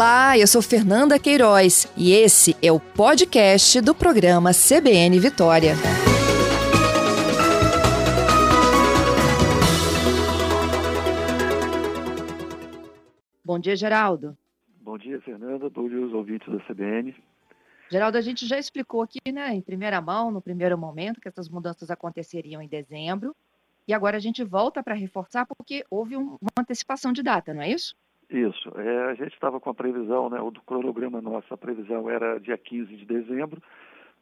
Olá, eu sou Fernanda Queiroz e esse é o podcast do programa CBN Vitória. Bom dia, Geraldo. Bom dia, Fernanda. Bom dia aos ouvintes da CBN. Geraldo, a gente já explicou aqui, né, em primeira mão, no primeiro momento, que essas mudanças aconteceriam em dezembro. E agora a gente volta para reforçar porque houve um, uma antecipação de data, não é isso? Isso. É, a gente estava com a previsão, né, o do cronograma nosso, a previsão era dia 15 de dezembro,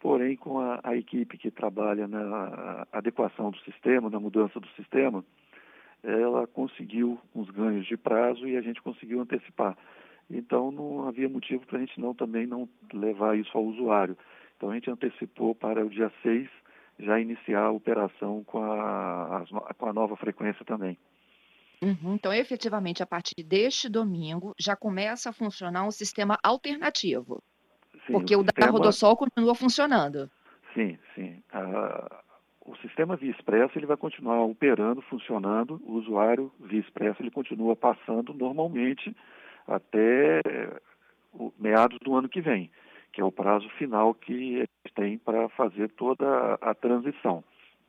porém com a, a equipe que trabalha na adequação do sistema, na mudança do sistema, ela conseguiu uns ganhos de prazo e a gente conseguiu antecipar. Então não havia motivo para a gente não também não levar isso ao usuário. Então a gente antecipou para o dia 6 já iniciar a operação com a, com a nova frequência também. Uhum. Então, efetivamente, a partir deste domingo, já começa a funcionar um sistema alternativo. Sim, porque o, o sistema... da Rodossol continua funcionando. Sim, sim. o sistema Via Expresso ele vai continuar operando, funcionando. O usuário Via Expresso ele continua passando normalmente até meados do ano que vem, que é o prazo final que tem para fazer toda a transição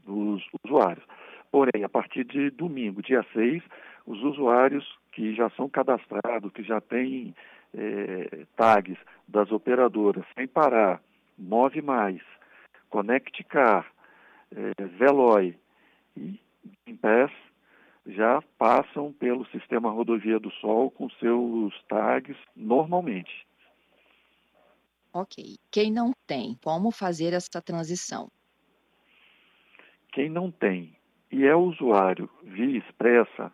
dos usuários. Porém, a partir de domingo, dia 6, os usuários que já são cadastrados, que já têm é, tags das operadoras sem parar, Move Mais, Connect Car, é, Veloy e Gimpass, já passam pelo sistema Rodovia do Sol com seus tags normalmente. Ok. Quem não tem, como fazer essa transição? Quem não tem e é usuário via expressa,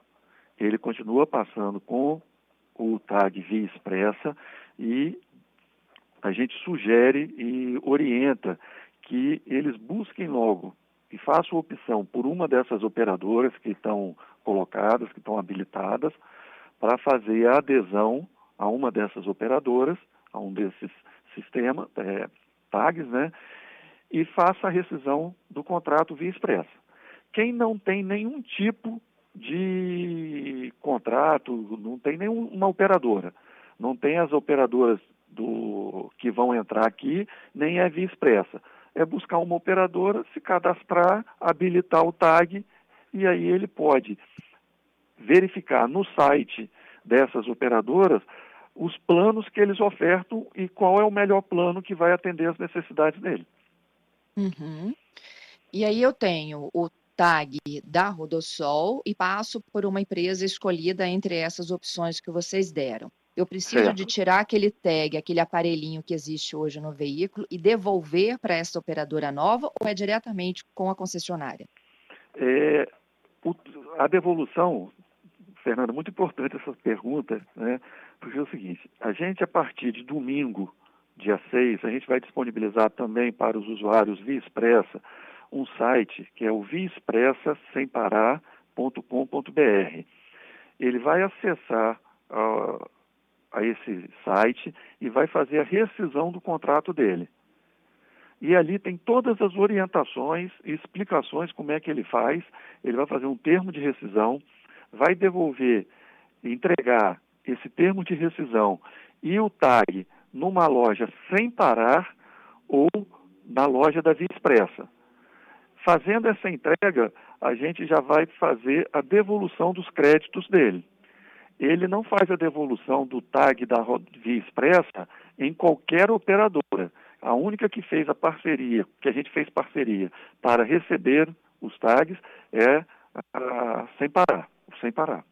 ele continua passando com o tag via expressa e a gente sugere e orienta que eles busquem logo e façam opção por uma dessas operadoras que estão colocadas, que estão habilitadas, para fazer a adesão a uma dessas operadoras, a um desses sistemas, é, tags, né? E faça a rescisão do contrato via expressa. Quem não tem nenhum tipo de contrato, não tem nenhuma operadora, não tem as operadoras do que vão entrar aqui, nem é via expressa. É buscar uma operadora, se cadastrar, habilitar o tag e aí ele pode verificar no site dessas operadoras os planos que eles ofertam e qual é o melhor plano que vai atender as necessidades dele. Uhum. E aí eu tenho o tag da Rodossol e passo por uma empresa escolhida entre essas opções que vocês deram. Eu preciso certo. de tirar aquele tag, aquele aparelhinho que existe hoje no veículo e devolver para essa operadora nova ou é diretamente com a concessionária? É, a devolução, Fernando, muito importante essa pergunta, né? Porque é o seguinte, a gente a partir de domingo, dia 6, a gente vai disponibilizar também para os usuários via expressa um site que é o viaexpressasemparar.com.br. Ele vai acessar uh, a esse site e vai fazer a rescisão do contrato dele. E ali tem todas as orientações e explicações como é que ele faz. Ele vai fazer um termo de rescisão, vai devolver, entregar esse termo de rescisão e o tag numa loja sem parar ou na loja da Via Expressa. Fazendo essa entrega, a gente já vai fazer a devolução dos créditos dele. Ele não faz a devolução do tag da Via Expressa em qualquer operadora. A única que fez a parceria, que a gente fez parceria para receber os tags é a, sem parar, sem parar.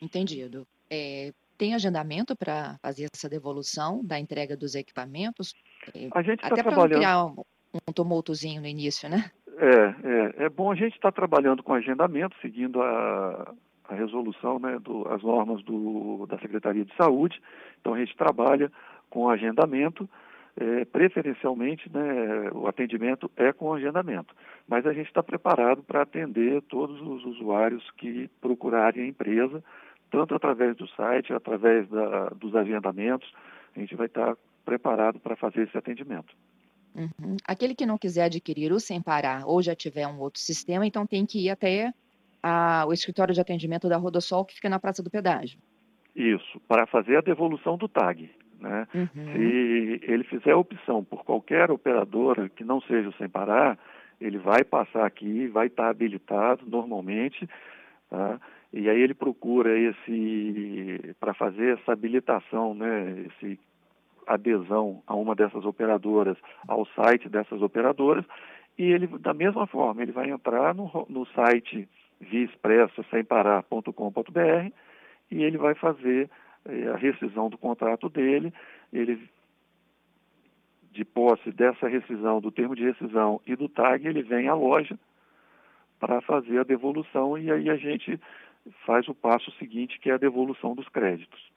Entendido. É, tem agendamento para fazer essa devolução da entrega dos equipamentos? A gente está trabalhando. Um tumultozinho no início, né? É, é, é bom a gente estar tá trabalhando com agendamento, seguindo a, a resolução, né, do, as normas do, da Secretaria de Saúde. Então a gente trabalha com agendamento, é, preferencialmente, né, o atendimento é com agendamento. Mas a gente está preparado para atender todos os usuários que procurarem a empresa, tanto através do site, através da, dos agendamentos. A gente vai estar tá preparado para fazer esse atendimento. Uhum. Aquele que não quiser adquirir o Sem Parar ou já tiver um outro sistema, então tem que ir até a, o escritório de atendimento da Rodossol, que fica na Praça do Pedágio. Isso, para fazer a devolução do tag. Né? Uhum. Se ele fizer a opção por qualquer operadora que não seja o sem parar, ele vai passar aqui, vai estar habilitado normalmente, tá? e aí ele procura esse para fazer essa habilitação, né, esse adesão a uma dessas operadoras, ao site dessas operadoras, e ele, da mesma forma, ele vai entrar no, no site viaexpressa.com.br e ele vai fazer eh, a rescisão do contrato dele, ele de posse dessa rescisão, do termo de rescisão e do tag, ele vem à loja para fazer a devolução e aí a gente faz o passo seguinte, que é a devolução dos créditos.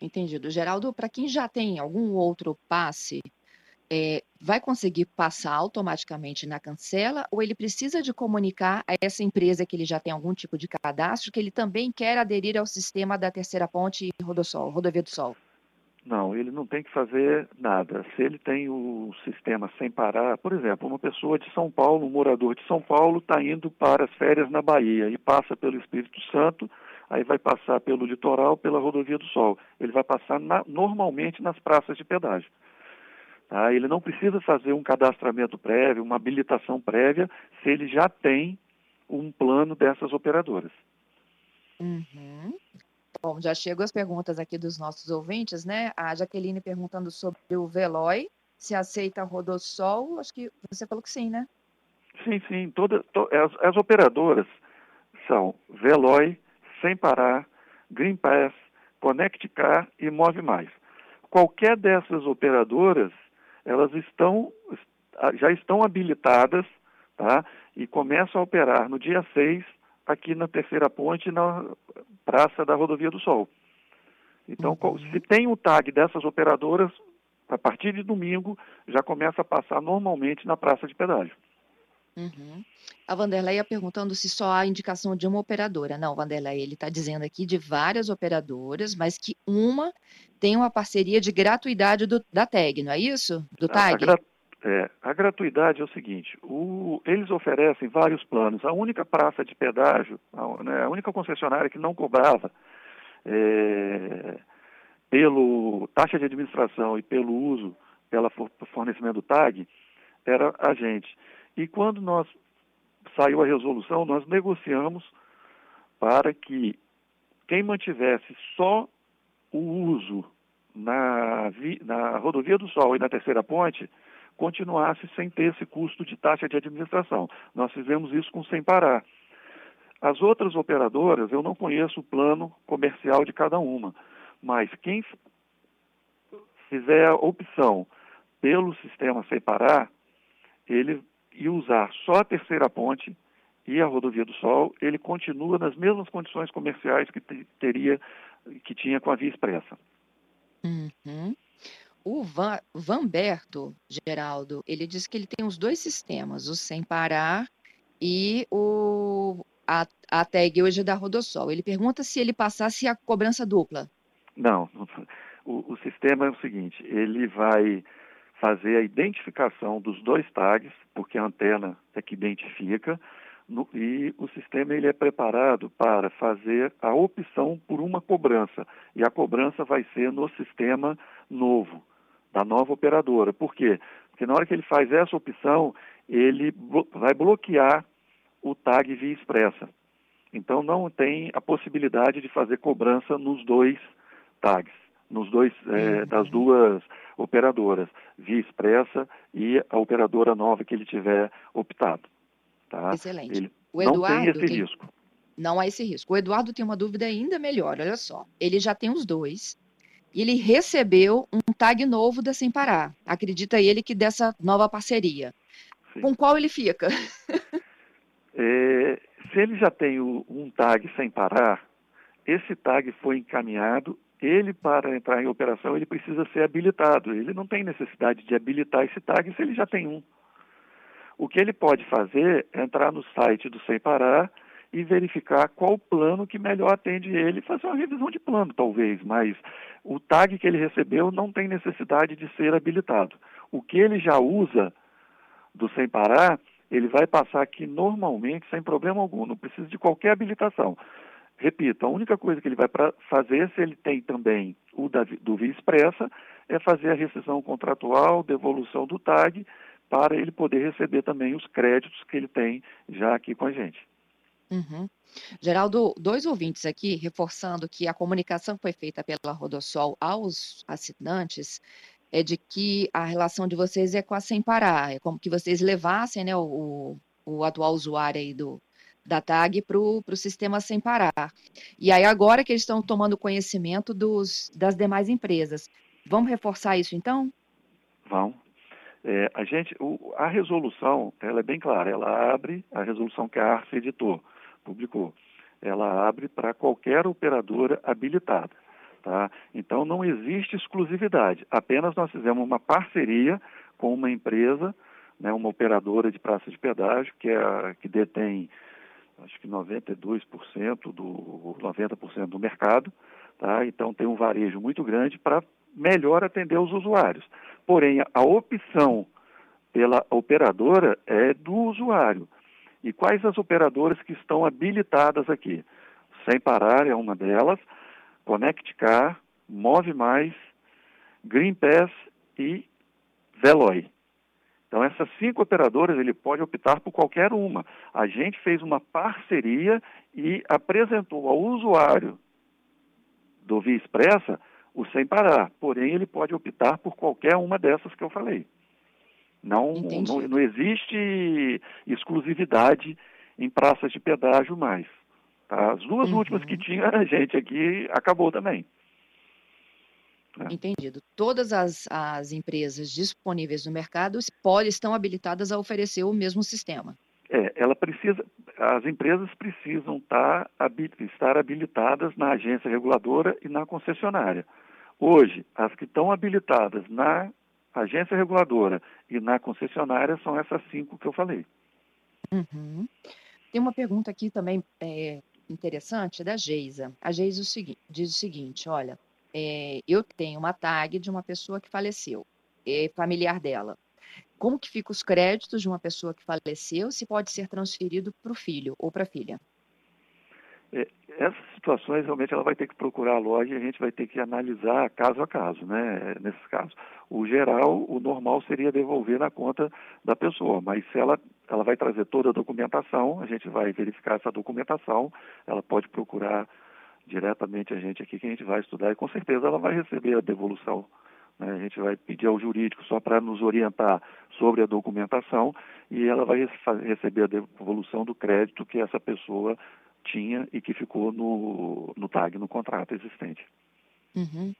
Entendido. Geraldo, para quem já tem algum outro passe, é, vai conseguir passar automaticamente na cancela ou ele precisa de comunicar a essa empresa que ele já tem algum tipo de cadastro que ele também quer aderir ao sistema da terceira ponte e Rodosol, Rodovia do Sol? Não, ele não tem que fazer nada. Se ele tem o sistema sem parar, por exemplo, uma pessoa de São Paulo, um morador de São Paulo, está indo para as férias na Bahia e passa pelo Espírito Santo, aí vai passar pelo litoral, pela Rodovia do Sol. Ele vai passar na, normalmente nas praças de pedágio. Tá? Ele não precisa fazer um cadastramento prévio, uma habilitação prévia, se ele já tem um plano dessas operadoras. Uhum. Bom, já chegam as perguntas aqui dos nossos ouvintes, né? A Jaqueline perguntando sobre o Veloy, se aceita Rodossol, acho que você falou que sim, né? Sim, sim. Toda, to, as, as operadoras são Veloy, sem Parar, Green Pass, Connect Car e Move Mais. Qualquer dessas operadoras, elas estão, já estão habilitadas tá? e começam a operar no dia 6 aqui na Terceira Ponte, na Praça da Rodovia do Sol. Então, uhum. se tem o tag dessas operadoras, a partir de domingo já começa a passar normalmente na praça de pedágio. Uhum. A Vanderleia perguntando se só há indicação de uma operadora. Não, Vanderleia, ele está dizendo aqui de várias operadoras, mas que uma tem uma parceria de gratuidade do, da TAG, não é isso? Do TAG? A, a, é, a gratuidade é o seguinte, o, eles oferecem vários planos. A única praça de pedágio, a, né, a única concessionária que não cobrava é, pelo taxa de administração e pelo uso, pelo fornecimento do TAG, era a gente. E quando nós saiu a resolução, nós negociamos para que quem mantivesse só o uso na, na rodovia do Sol e na terceira ponte continuasse sem ter esse custo de taxa de administração. Nós fizemos isso com sem parar. As outras operadoras, eu não conheço o plano comercial de cada uma, mas quem fizer a opção pelo sistema sem ele e usar só a terceira ponte e a rodovia do Sol, ele continua nas mesmas condições comerciais que teria que tinha com a via expressa. Uhum. O Van, Vanberto, Geraldo, ele diz que ele tem os dois sistemas, o sem parar e o a, a tag hoje da Rodosol. Ele pergunta se ele passasse a cobrança dupla. Não, o, o sistema é o seguinte, ele vai fazer a identificação dos dois tags, porque a antena é que identifica, no, e o sistema ele é preparado para fazer a opção por uma cobrança. E a cobrança vai ser no sistema novo, da nova operadora. Por quê? Porque na hora que ele faz essa opção, ele vai bloquear o tag via expressa. Então não tem a possibilidade de fazer cobrança nos dois tags nos dois, é, das duas operadoras, via expressa e a operadora nova que ele tiver optado. Tá? Excelente. Ele o Eduardo não tem esse tem... risco. Não há esse risco. O Eduardo tem uma dúvida ainda melhor, olha só. Ele já tem os dois. E ele recebeu um tag novo da Sem Parar. Acredita ele que dessa nova parceria. Sim. Com qual ele fica? é, se ele já tem o, um tag Sem Parar, esse tag foi encaminhado ele, para entrar em operação, ele precisa ser habilitado. Ele não tem necessidade de habilitar esse tag se ele já tem um. O que ele pode fazer é entrar no site do Sem Parar e verificar qual plano que melhor atende ele, fazer uma revisão de plano, talvez, mas o tag que ele recebeu não tem necessidade de ser habilitado. O que ele já usa do Sem Parar, ele vai passar aqui normalmente sem problema algum, não precisa de qualquer habilitação repito, a única coisa que ele vai fazer, se ele tem também o da, do Expressa, é fazer a rescisão contratual, devolução do TAG, para ele poder receber também os créditos que ele tem já aqui com a gente. Uhum. Geraldo, dois ouvintes aqui reforçando que a comunicação que foi feita pela Rodossol aos assinantes é de que a relação de vocês é com a Sem Parar, é como que vocês levassem né, o, o atual usuário aí do, da TAG para o sistema Sem Parar. E aí agora que eles estão tomando conhecimento dos, das demais empresas. Vamos reforçar isso então? Vão. É, a gente, o, a resolução, ela é bem clara, ela abre a resolução que a ARCE editou, publicou. Ela abre para qualquer operadora habilitada. Tá? Então não existe exclusividade, apenas nós fizemos uma parceria com uma empresa, né, uma operadora de praça de pedágio, que, é, que detém acho que 92% do 90% do mercado, tá? Então tem um varejo muito grande para melhor atender os usuários. Porém, a opção pela operadora é do usuário. E quais as operadoras que estão habilitadas aqui? Sem Parar é uma delas, Connect Car, Move Mais, Green Pass e Veloy. Então, essas cinco operadoras, ele pode optar por qualquer uma. A gente fez uma parceria e apresentou ao usuário do Via Expressa o sem parar. Porém, ele pode optar por qualquer uma dessas que eu falei. Não, não, não, existe exclusividade em praças de pedágio mais. Tá? As duas uhum. últimas que tinha a gente aqui acabou também. É. Entendido. Todas as, as empresas disponíveis no mercado podem, estão habilitadas a oferecer o mesmo sistema. É, ela precisa, as empresas precisam tá, estar habilitadas na agência reguladora e na concessionária. Hoje, as que estão habilitadas na agência reguladora e na concessionária são essas cinco que eu falei. Uhum. Tem uma pergunta aqui também é, interessante da Geisa. A Geisa diz o seguinte: olha, é, eu tenho uma tag de uma pessoa que faleceu, é familiar dela. Como que ficam os créditos de uma pessoa que faleceu, se pode ser transferido para o filho ou para a filha? É, essas situações realmente ela vai ter que procurar a loja e a gente vai ter que analisar caso a caso, né? Nesses casos, o geral, o normal seria devolver na conta da pessoa, mas se ela ela vai trazer toda a documentação, a gente vai verificar essa documentação, ela pode procurar diretamente a gente aqui que a gente vai estudar e com certeza ela vai receber a devolução. Né? A gente vai pedir ao jurídico só para nos orientar sobre a documentação e ela vai receber a devolução do crédito que essa pessoa tinha e que ficou no, no TAG, no contrato existente. Uhum.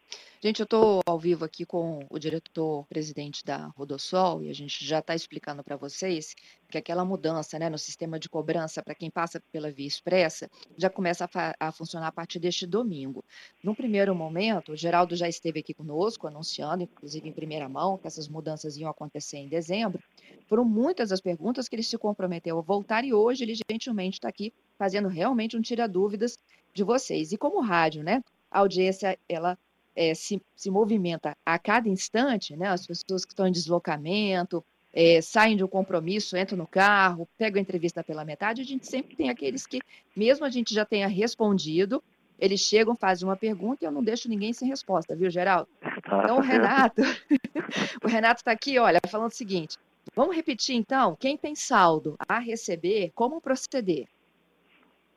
Gente, eu estou ao vivo aqui com o diretor-presidente da Rodossol e a gente já está explicando para vocês que aquela mudança né, no sistema de cobrança para quem passa pela via expressa já começa a, a, funcionar a partir deste domingo. No primeiro momento, o Geraldo já esteve aqui conosco, anunciando, inclusive em primeira mão, que essas mudanças iam acontecer em dezembro. Foram muitas as perguntas que ele se comprometeu a voltar e hoje ele gentilmente está aqui fazendo realmente um tira-dúvidas de vocês. E como rádio, né? A audiência, ela é, se, se movimenta a cada instante, né? As pessoas que estão em deslocamento, é, saem de um compromisso, entram no carro, pegam a entrevista pela metade, a gente sempre tem aqueles que, mesmo a gente já tenha respondido, eles chegam, fazem uma pergunta e eu não deixo ninguém sem resposta, viu, Geraldo? Tá então, o Renato, o Renato está aqui, olha, falando o seguinte: vamos repetir então, quem tem saldo a receber, como proceder?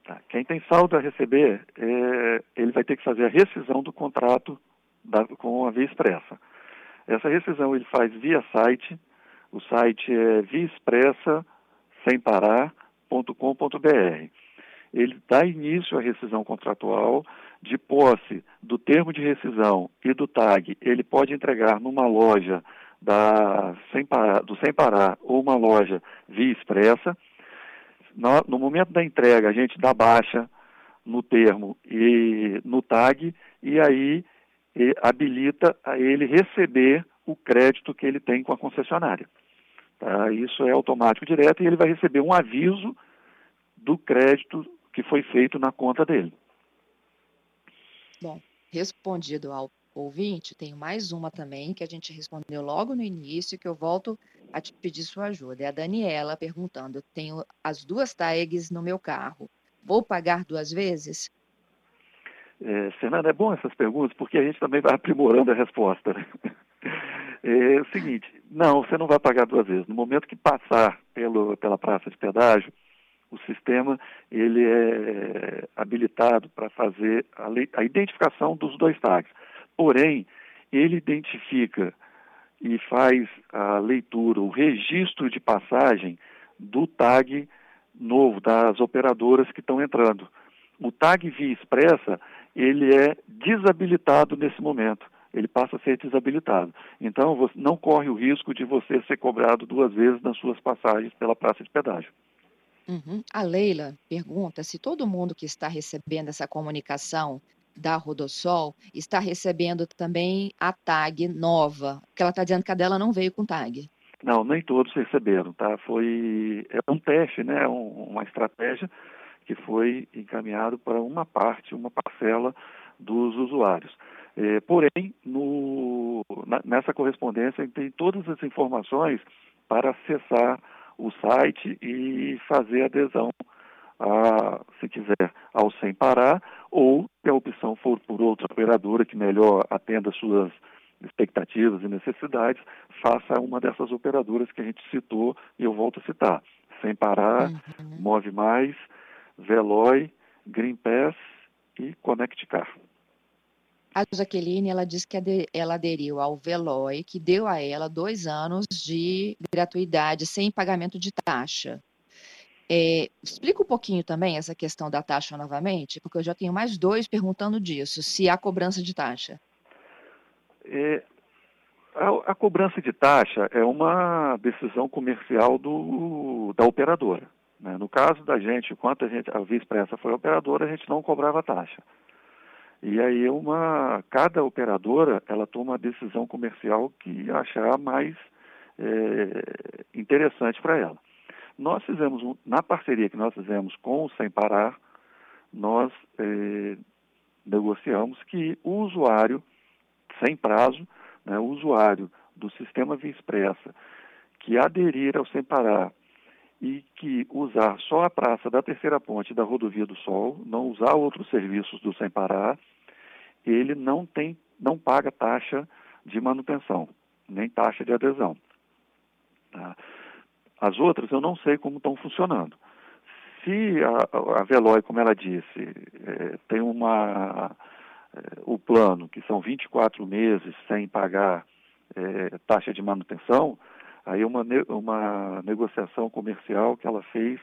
Tá. Quem tem saldo a receber, é, ele vai ter que fazer a rescisão do contrato da, com a Via Expressa. Essa rescisão ele faz via site, o site é viaexpressa sem parar.com.br. Ele dá início à rescisão contratual, de posse do termo de rescisão e do tag, ele pode entregar numa loja da, sem parar, do Sem Parar ou uma loja Via Expressa no, momento da entrega, a gente dá baixa no termo e no tag, e aí e habilita a ele receber o crédito que ele tem com a concessionária. Tá? Isso é automático direto e ele vai receber um aviso do crédito que foi feito na conta dele. Bom, respondido ao ouvinte, tenho mais uma também que a gente respondeu logo no início, que eu volto a te pedir sua ajuda. É a Daniela perguntando: eu tenho as duas tags no meu carro, vou pagar duas vezes? É, Fernanda, é bom essas perguntas porque a gente também vai aprimorando a resposta. Né? É o seguinte, não, você não vai pagar duas vezes. No momento que passar pelo, pela praça de pedágio, o sistema ele é habilitado para fazer a, a, identificação dos dois tags. Porém, ele identifica e faz a leitura, o registro de passagem do tag novo, das operadoras que estão entrando. O tag via expressa, ele é desabilitado nesse momento. Ele passa a ser desabilitado. Então, você não corre o risco de você ser cobrado duas vezes nas suas passagens pela praça de pedágio. Uhum. A Leila pergunta se todo mundo que está recebendo essa comunicação da Rodossol está recebendo também a tag nova, porque ela está dizendo que a dela não veio com tag. Não, nem todos receberam, tá? Foi é um teste, né? Um, uma estratégia que foi encaminhado para uma parte, uma parcela dos usuários. É, porém, no, na, nessa correspondência tem todas as informações para acessar o site e fazer adesão, a, se quiser, ao Sem Parar, ou se a opção for por outra operadora que melhor atenda suas expectativas e necessidades, faça uma dessas operadoras que a gente citou e eu volto a citar. Sem Parar, uhum. Move Mais, Veloy, Green Pass e Connect Car. A Jaqueline, ela disse que ela aderiu ao Veloy, que deu a ela dois anos de gratuidade sem pagamento de taxa. É, explica um pouquinho também essa questão da taxa novamente, porque eu já tenho mais dois perguntando disso, se há cobrança de taxa. É, a, a, cobrança de taxa é uma decisão comercial do, da operadora. Né? No caso da gente, enquanto a, gente, a Via foi operadora, a gente não cobrava taxa. E aí uma, cada operadora ela toma a decisão comercial que achar mais é, interessante para ela. Nós fizemos, na parceria que nós fizemos com o Sem Parar, nós é, negociamos que o usuário, sem prazo, né, o usuário do sistema Via Expressa, que aderir ao Sem Parar e que usar só a praça da Terceira Ponte da Rodovia do Sol, não usar outros serviços do Sem Parar, ele não tem, não paga taxa de manutenção, nem taxa de adesão. Tá? As outras eu não sei como estão funcionando. Se a, a Veloy, como ela disse, é, tem uma é, o plano, que são 24 meses sem pagar é, taxa de manutenção, aí uma, uma negociação comercial que ela fez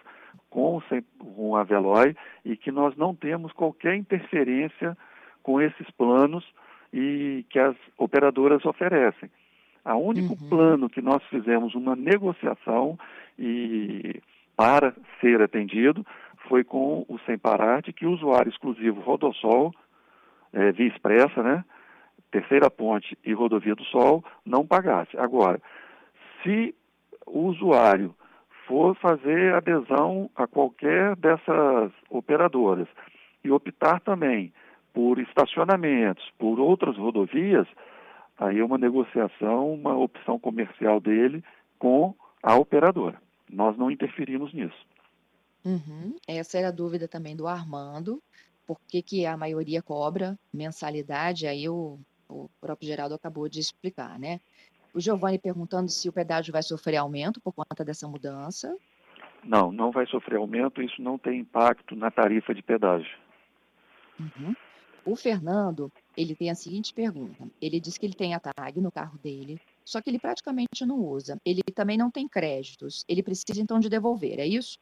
com, com a Veloy e que nós não temos qualquer interferência com esses planos e que as operadoras oferecem. O único uhum. plano que nós fizemos uma negociação e para ser atendido foi com o Sem Parar de que o usuário exclusivo Rodossol, é, Via Expressa, né, Terceira Ponte e Rodovia do Sol não pagasse. Agora, se o usuário for fazer adesão a qualquer dessas operadoras e optar também por estacionamentos, por outras rodovias, aí é uma negociação, uma opção comercial dele com a operadora. Nós não interferimos nisso. Uhum. Essa era a dúvida também do Armando, por que, que a maioria cobra mensalidade, aí o, o próprio Geraldo acabou de explicar, né? O Giovanni perguntando se o pedágio vai sofrer aumento por conta dessa mudança. Não, não vai sofrer aumento, isso não tem impacto na tarifa de pedágio. Uhum. O Fernando, ele tem a seguinte pergunta. Ele diz que ele tem a tag no carro dele, só que ele praticamente não usa. Ele também não tem créditos. Ele precisa então de devolver, é isso?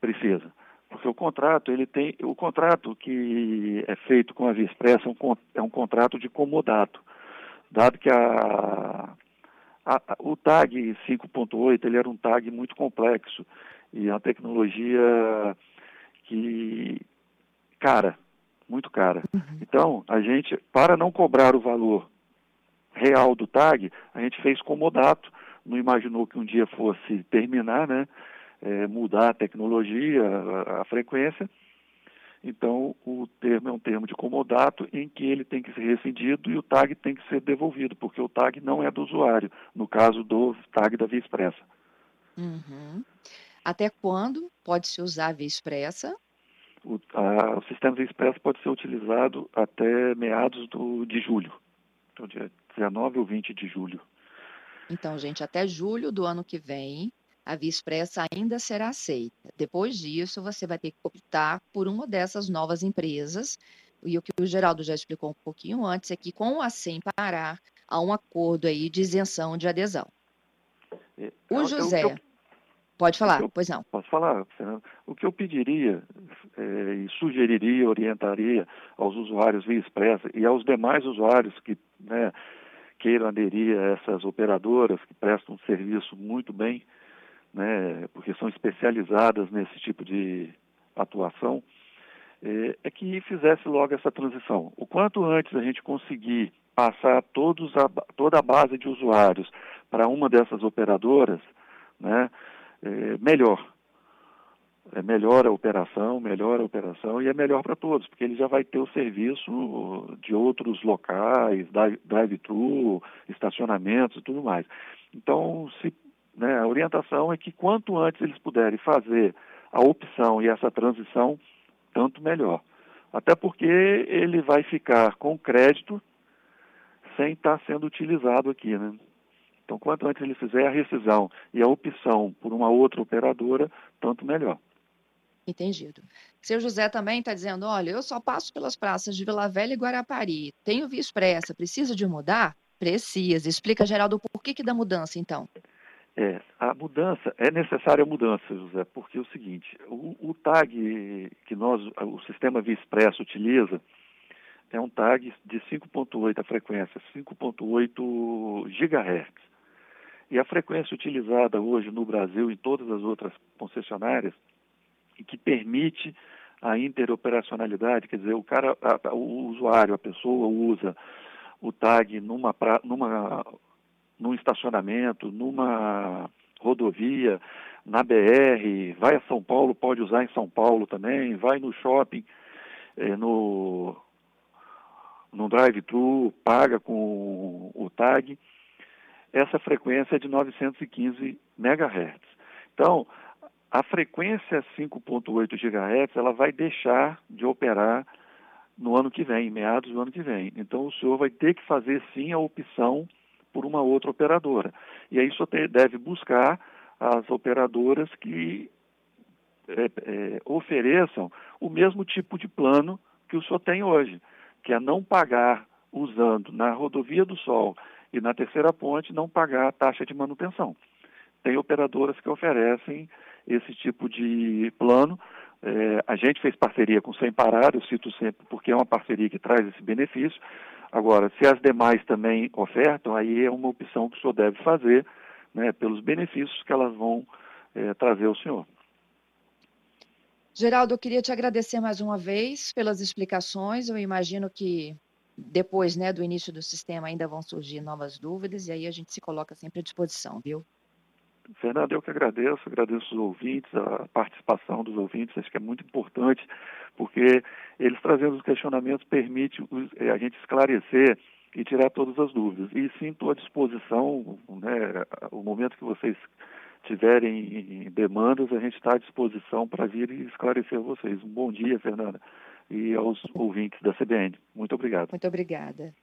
Precisa. Porque o contrato, ele tem. O contrato que é feito com a Via Expressa é um, é um contrato de comodato. Dado que a, a, o tag 5.8 ele era um tag muito complexo e a tecnologia que cara muito cara. Uhum. Então, a gente, para não cobrar o valor real do tag, a gente fez comodato, não imaginou que um dia fosse terminar, né? É, mudar a tecnologia, a, a, frequência. Então, o termo é um termo de comodato em que ele tem que ser rescindido e o tag tem que ser devolvido, porque o tag não é do usuário, no caso do tag da Via Expressa. Uhum. Até quando pode-se usar a Via Expressa? O, a, o sistema Via Expressa pode ser utilizado até meados do, de julho, então dia 19 ou 20 de julho. Então, gente, até julho do ano que vem, a Via Expressa ainda será aceita. Depois disso, você vai ter que optar por uma dessas novas empresas. E o que o Geraldo já explicou um pouquinho antes é que com a SEM Pará, há um acordo aí de isenção de adesão. É, o é José, pode falar, eu, pois não. Posso falar, Fernando? O que eu pediria é, e sugeriria, orientaria aos usuários Via Expressa e aos demais usuários que né, queiram aderir a essas operadoras que prestam um serviço muito bem, né, porque são especializadas nesse tipo de atuação, é, é, que fizesse logo essa transição. O quanto antes a gente conseguir passar todos a, toda a base de usuários para uma dessas operadoras, né, é, melhor. É melhor a operação, melhor a operação e é melhor para todos, porque ele já vai ter o serviço de outros locais, drive-thru, estacionamentos e tudo mais. Então, se né, a orientação é que quanto antes eles puderem fazer a opção e essa transição, tanto melhor. Até porque ele vai ficar com crédito sem estar sendo utilizado aqui, né? Então, quanto antes ele fizer a rescisão e a opção por uma outra operadora, tanto melhor. Entendido. Seu José também está dizendo, olha, eu só passo pelas praças de Vila Velha e Guarapari, tenho via expressa, precisa de mudar? Precisa. Explica, Geraldo, por que, que da mudança, então? É, a mudança, é necessária a mudança, José, porque é o seguinte, o, o tag que nós, o sistema Via Expresso utiliza, é um tag de 5.8, a frequência 5.8 GHz. E a frequência utilizada hoje no Brasil e em todas as outras concessionárias, e que permite a interoperacionalidade, quer dizer, o cara, a, o usuário, a pessoa usa o tag numa, numa num estacionamento, numa rodovia, na BR, vai a São Paulo, pode usar em São Paulo também, vai no shopping, é, no, no drive-thru, paga com o tag. Essa frequência é de 915 MHz. Então, a frequência 5.8 GHz, ela vai deixar de operar no ano que vem, meados do ano que vem. Então, o senhor vai ter que fazer sim a opção por uma outra operadora. E aí só deve buscar as operadoras que é, é, ofereçam o mesmo tipo de plano que o senhor tem hoje, que é não pagar usando na rodovia do Sol e na terceira ponte não pagar a taxa de manutenção. Tem operadoras que oferecem esse tipo de plano. É, a gente fez parceria com Sem Parar, eu cito sempre porque é uma parceria que traz esse benefício, Agora, se as demais também ofertam, aí é uma opção que o senhor deve fazer, né, pelos benefícios que elas vão é, trazer ao senhor. Geraldo, eu queria te agradecer mais uma vez pelas explicações. Eu imagino que depois né, do início do sistema ainda vão surgir novas dúvidas e aí a gente se coloca sempre à disposição, viu? Fernando, eu que agradeço, agradeço os ouvintes, a participação dos ouvintes, acho que é muito importante, porque eles trazendo os questionamentos permite eh, a gente esclarecer e tirar todas as dúvidas. E sim, estou à disposição, né, o momento que vocês tiverem demandas, a gente está à disposição para vir e esclarecer vocês. Um bom dia, Fernanda, e aos ouvintes da CBN. Muito obrigado. Muito obrigada.